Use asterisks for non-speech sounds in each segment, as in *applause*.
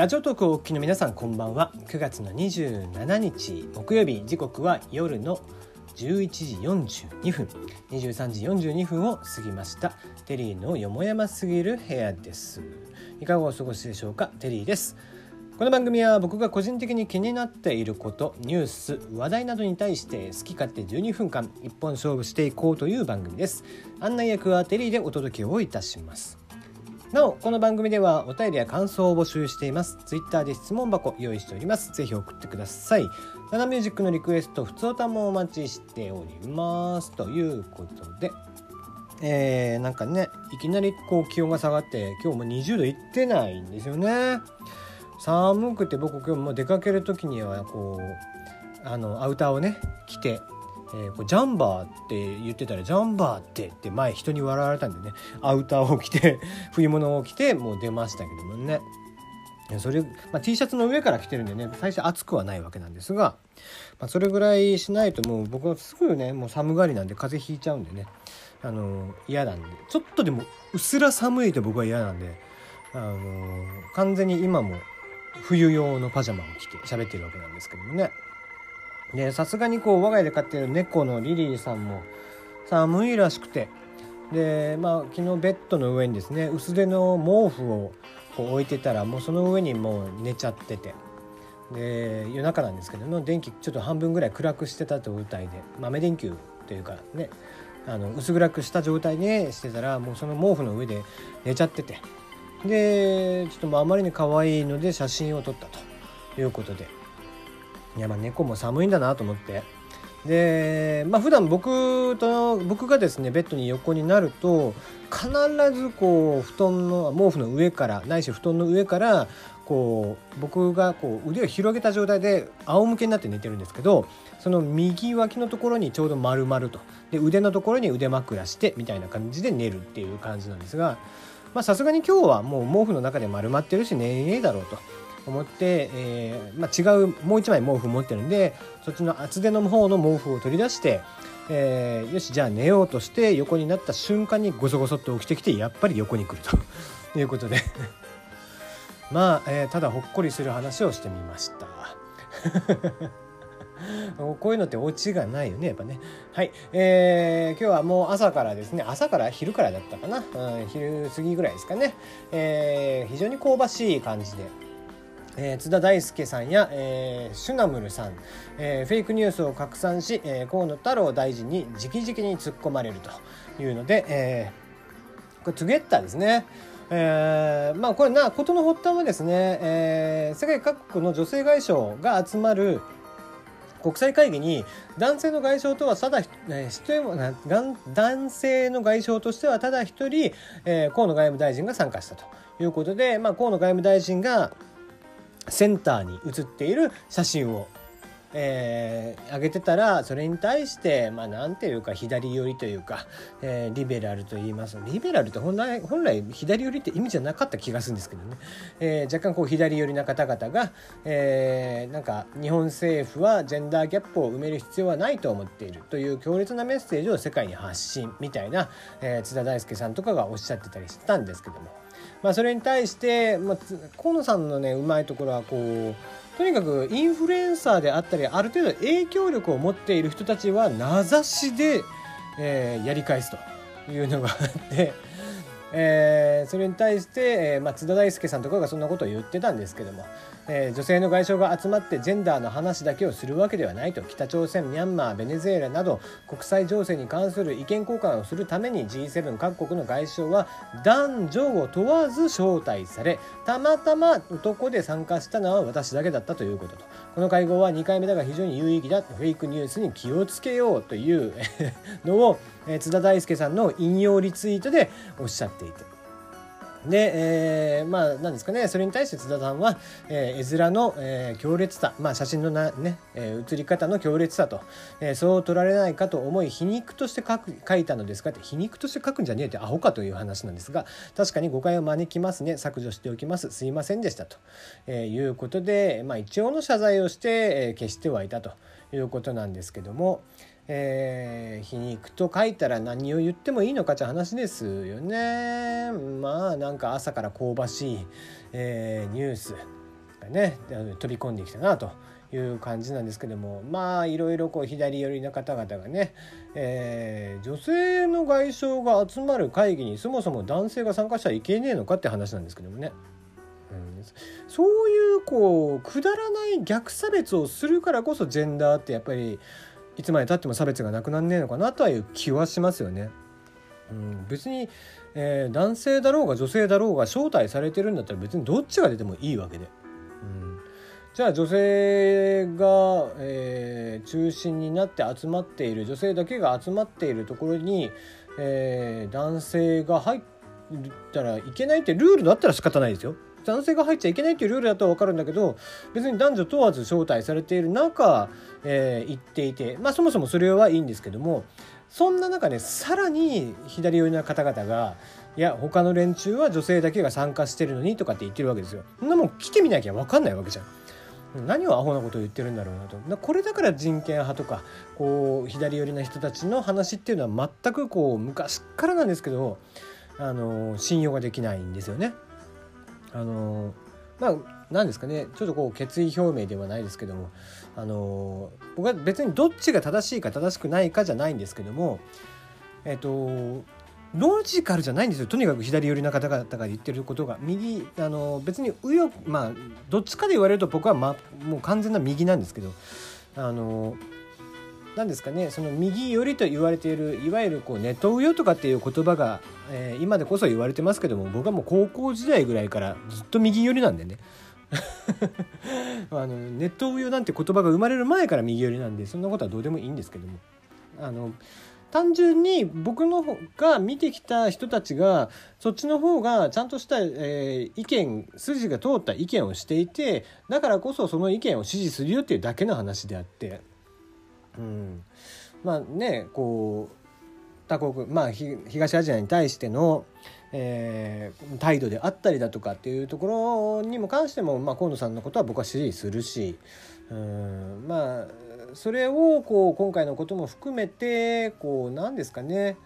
ラジオトークをお聞きの皆さんこんばんは。9月の27日木曜日。時刻は夜の11時42分。23時42分を過ぎました。テリーのよもやますぎる部屋です。いかがお過ごしでしょうか？テリーです。この番組は僕が個人的に気になっていることニュース話題などに対して好き勝手12分間一本勝負していこうという番組です。案内役はテリーでお届けをいたします。なおこの番組ではお便りや感想を募集しています。ツイッターで質問箱用意しております。ぜひ送ってください。ナナミュージックのリクエスト普通歌もお待ちしております。ということでえー、なんかねいきなりこう気温が下がって今日も20度いってないんですよね。寒くて僕今日も出かける時にはこうあのアウターをね着て、えー、こうジャンバーって言ってたらジャンバーってって前人に笑われたんでね。アウターを着て *laughs* 冬物を着てもう出ましたけどもね。それ、まあ、T シャツの上から着てるんでね最初暑くはないわけなんですが、まあ、それぐらいしないともう僕はすぐねもう寒がりなんで風邪ひいちゃうんでね。あの嫌なんで。ちょっとでもうっすら寒いと僕は嫌なんであの完全に今も冬用のパジャマを着て喋ってるわけなんですけどもね。でさすがにこう我が家で飼っている猫のリリーさんも寒いらしくて。でまあ昨日ベッドの上にですね薄手の毛布をこう置いてたらもうその上にもう寝ちゃってて。で夜中なんですけども電気ちょっと半分ぐらい暗くしてた状態で豆電球というかねあの薄暗くした状態でしてたらもうその毛布の上で寝ちゃってて。でちょっとあまりに可愛いので写真を撮ったということで。いやまあ猫も寒いんだなと思って。でまあ普段僕と僕がですねベッドに横になると必ずこう布団の毛布の上からないし布団の上からこう僕がこう腕を広げた状態で仰向けになって寝てるんですけどその右脇のところにちょうど丸々と。で腕のところに腕枕してみたいな感じで寝るっていう感じなんですがさすがに今日はもう毛布の中で丸まってるし寝ねえだろうと。思って、えーまあ、違うもう一枚毛布持ってるんでそっちの厚手の方の毛布を取り出して、えー、よしじゃあ寝ようとして横になった瞬間にゴソゴソっと起きてきてやっぱり横に来ると。*laughs* いうことで。*laughs* まあ、えー、ただほっこりする話をしてみました。*laughs* こういうのってオチがないよねやっぱね。はい。えー、今日はもう朝からですね朝から昼からだったかな、うん、昼過ぎぐらいですかね、えー、非常に香ばしい感じで。えー、津田大輔さんや、えー、シュナムルさん、えー、フェイクニュースを拡散し、えー、河野太郎大臣に直々に突っ込まれるというので、えー、これトゥゲッターですね。えー、まあこれな事の発端はですね、えー、世界各国の女性外相が集まる国際会議に男性の外相とはただ、えー、男性の外相としてはただ一人、えー、河野外務大臣が参加したということで、まあ、河野外務大臣がセンターに写っている写真をえー、上げてたらそれに対してまあなんていうか左寄りというか、えー、リベラルと言います。リベラルって本来本来左寄りって意味じゃなかった気がするんですけどね、えー、若干こう左寄りな方々が、えー、なんか日本政府はジェンダーギャップを埋める必要はないと思っている。という強烈なメッセージを世界に発信みたいな、えー、津田大輔さんとかがおっしゃってたりしたんですけども。まあ、それに対して、まあ、河野さんのねうまいところはこうとにかくインフルエンサーであったりある程度影響力を持っている人たちは名指しで、えー、やり返すというのがあってえー、それに対して、えーまあ、津田大介さんとかがそんなことを言ってたんですけども、えー、女性の外相が集まってジェンダーの話だけをするわけではないと北朝鮮ミャンマーベネズエラなど国際情勢に関する意見交換をするために G7 各国の外相は男女を問わず招待されたまたま男で参加したのは私だけだったということとこの会合は2回目だが非常に有意義だフェイクニュースに気をつけようというのを津田大介さんの引用リツイートでおっしゃっていて。で、えー、まあ何ですかねそれに対して津田さんは、えー、絵面の、えー、強烈さ、まあ、写真のな、ねえー、写り方の強烈さと、えー、そう取られないかと思い皮肉として書く書いたのですかって皮肉として書くんじゃねえってアホかという話なんですが確かに誤解を招きますね削除しておきますすいませんでしたと、えー、いうことで、まあ、一応の謝罪をして、えー、消してはいたということなんですけども。えー、皮肉と書いたら何を言ってもいいのかって話ですよね。まあなんか朝から香ばしい、えー、ニュースがね飛び込んできたなという感じなんですけどもまあいろいろこう左寄りの方々がね、えー、女性の外相が集まる会議にそもそも男性が参加しちゃいけねえのかって話なんですけどもね。うん、そういうこうくだらない逆差別をするからこそジェンダーってやっぱりいつまでたっても差別がなくなんねえのかなとはいう気はしますよね。うん、別に、えー、男性だろうが女性だろうが招待されてるんだったら別にどっちが出てもいいわけで。じゃあ女性が、えー、中心になって集まっている女性だけが集まっているところに、えー、男性が入ったらいけないってルールだったら仕方ないですよ。男性が入っちゃいけないっていうルールだと分かるんだけど別に男女問わず招待されている中、えー、行っていてまあそもそもそれはいいんですけどもそんな中でさらに左寄りな方々がいや他の連中は女性だけが参加してるのにとかって言ってるわけですよ。そんなもん来てみなきゃ分かんないわけじゃん。何をアホなことを言ってるんだろうなとこれだから人権派とかこう左寄りな人たちの話っていうのは全くこう昔からなんですけどあの信用ができないんですよね。あのまあ何ですかね。ちょっとこう決意表明ではないですけども。あの僕は別にどっちが正しいか正しくないかじゃないんですけども。えっとロジカルじゃないんですよ。とにかく左寄りな方々が言ってることが。右あの別に右翼まあどっちかで言われると僕は、ま、もう完全な右なんですけど。あの何ですかねその右寄りと言われているいわゆるこうネット右翼とかっていう言葉が、えー、今でこそ言われてますけども僕はもう高校時代ぐらいからずっと右寄りなんでね。*laughs* あのネット右翼なんて言葉が生まれる前から右寄りなんでそんなことはどうでもいいんですけども。あの単純に僕の方が見てきた人たちがそっちの方がちゃんとした、えー、意見筋が通った意見をしていてだからこそその意見を支持するよっていうだけの話であって、うん、まあねこう他国まあ東アジアに対しての、えー、態度であったりだとかっていうところにも関しても、まあ、河野さんのことは僕は支持するし、うん、まあそれをこう今回のことも含めてこう何ですかね、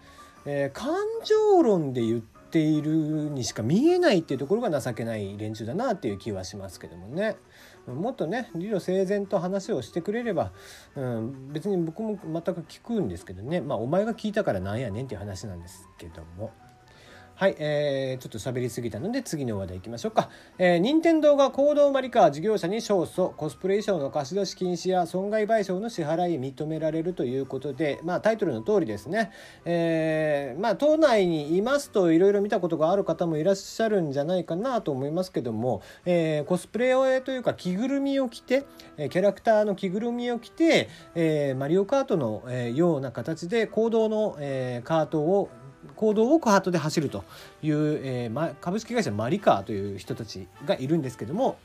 えー、感情論で言っているにしか見えないっていうところが情けない連中だなっていう気はしますけどもね。もっとね理路整然と話をしてくれれば、うん、別に僕も全く聞くんですけどねまあお前が聞いたからなんやねんっていう話なんですけども。はい、えー、ちょっと喋りすぎたので次の話題いきましょうか。えー、任天堂が行動マリカー事業者に勝訴、コスプレ衣装の貸し出し禁止や損害賠償の支払い認められるということで、まあタイトルの通りですね、えー、まあ党内にいますといろいろ見たことがある方もいらっしゃるんじゃないかなと思いますけども、えー、コスプレをというか着ぐるみを着て、キャラクターの着ぐるみを着て、えー、マリオカートのような形で行動の、えー、カートを行動をハートで走るという、えーま、株式会社マリカーという人たちがいるんですけども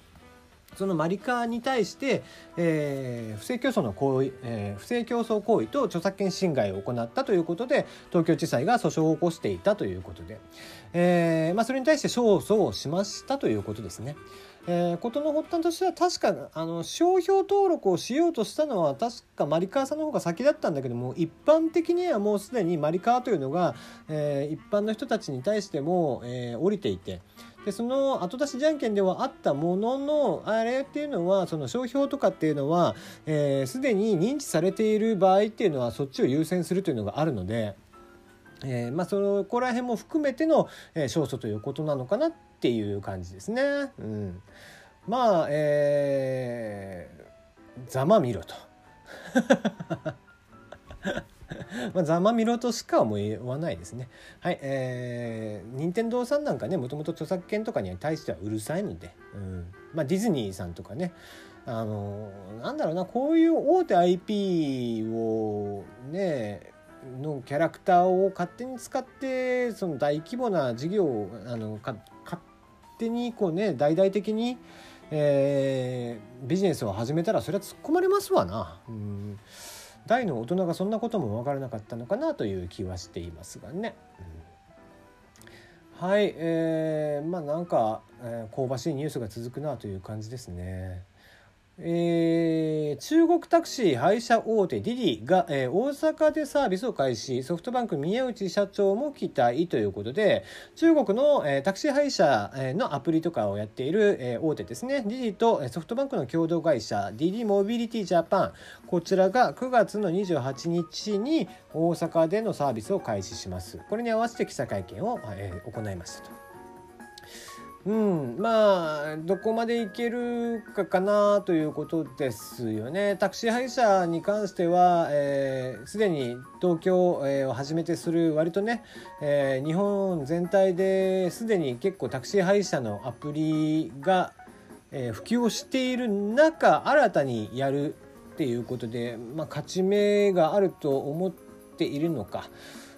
そのマリカーに対して、えー、不正競争の行為、えー、不正競争行為と著作権侵害を行ったということで東京地裁が訴訟を起こしていたということで、えーまあ、それに対して勝訴をしましたということですね。えー、事の発端としては確かあの商標登録をしようとしたのは確かマリカーさんの方が先だったんだけども一般的にはもうすでにマリカーというのが、えー、一般の人たちに対しても、えー、降りていて。でその後出しじゃんけんではあったもののあれっていうのはその商標とかっていうのはすで、えー、に認知されている場合っていうのはそっちを優先するというのがあるので。えー、まあそこら辺も含めての、えー、勝訴ということなのかなっていう感じですね。うん、まあえー、ざまみろと。*laughs* まあ、ざまみろとしか思わないですね。はい、えー、任天堂さんなんかね、もともと著作権とかに対してはうるさいので、うん、まあ、ディズニーさんとかね、あのなんだろうな、こういう大手 IP をね、のキャラクターを勝手に使ってその大規模な事業をあの勝手にこうね大々的に、えー、ビジネスを始めたらそれは突っ込まれますわな。うん大の大人がそんなことも分からなかったのかなという気はしていますがね。うん、はい、えー、まあなんか、えー、香ばしいニュースが続くなという感じですね。えー、中国タクシー配車大手ディディが、えー、大阪でサービスを開始。ソフトバンク宮内社長も期待ということで中国の、えー、タクシー配車のアプリとかをやっている、えー、大手ですね。ディディとソフトバンクの共同会社ディディモビリティジャパン。こちらが9月の28日に大阪でのサービスを開始します。これに合わせて記者会見を、えー、行いましたと。うん、まあどこまでいけるかかなということですよね。タクシー配車に関してはすで、えー、に東京、をはじめてする割とね、えー、日本全体ですでに結構タクシー配車のアプリが、えー、普及をしている中新たにやるっていうことで、まあ、勝ち目があると思っているのか。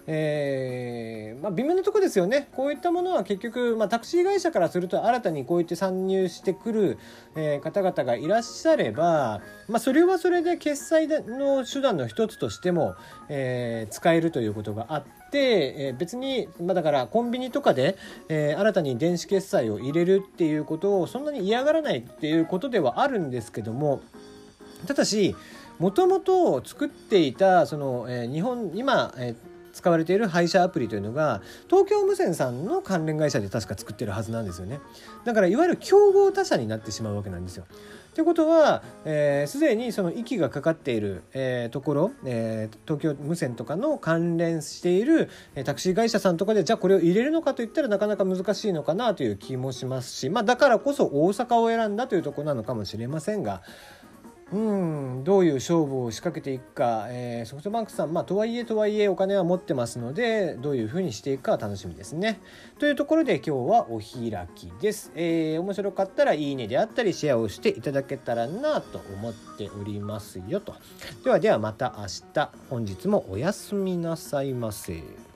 えーまあ、微妙なとこですよねこういったものは結局、まあ、タクシー会社からすると新たにこういって参入してくる、えー、方々がいらっしゃれば、まあ、それはそれで決済の手段の一つとしても、えー、使えるということがあって。えー、別に、まあ、だからコンビニとかで、えー、新たに電子決済を入れるっていうことをそんなに嫌がらないっていうことではあるんですけどもただしもともと作っていたその、えー、日本今、えー使われている配車アプリというのが東京無線さんの関連会社で確か作ってるはずなんですよね。だからいわゆる競合他社になってしまうわけなんですよ。ということはすで、えー、にその息がかかっている、えー、ところ、えー、東京無線とかの関連している、タクシー会社さんとかでじゃあこれを入れるのかといったらなかなか難しいのかなという気もしますし、まあ、だからこそ大阪を選んだというところなのかもしれませんがうんどういう勝負を仕掛けていくか、えー、ソフトバンクさん、まあ、とはいえとはいえお金は持ってますのでどういうふうにしていくか楽しみですね。というところで今日はお開きです。えー、面白かったらいいねであったりシェアをしていただけたらなと思っておりますよと。ではではまた明日本日もおやすみなさいませ。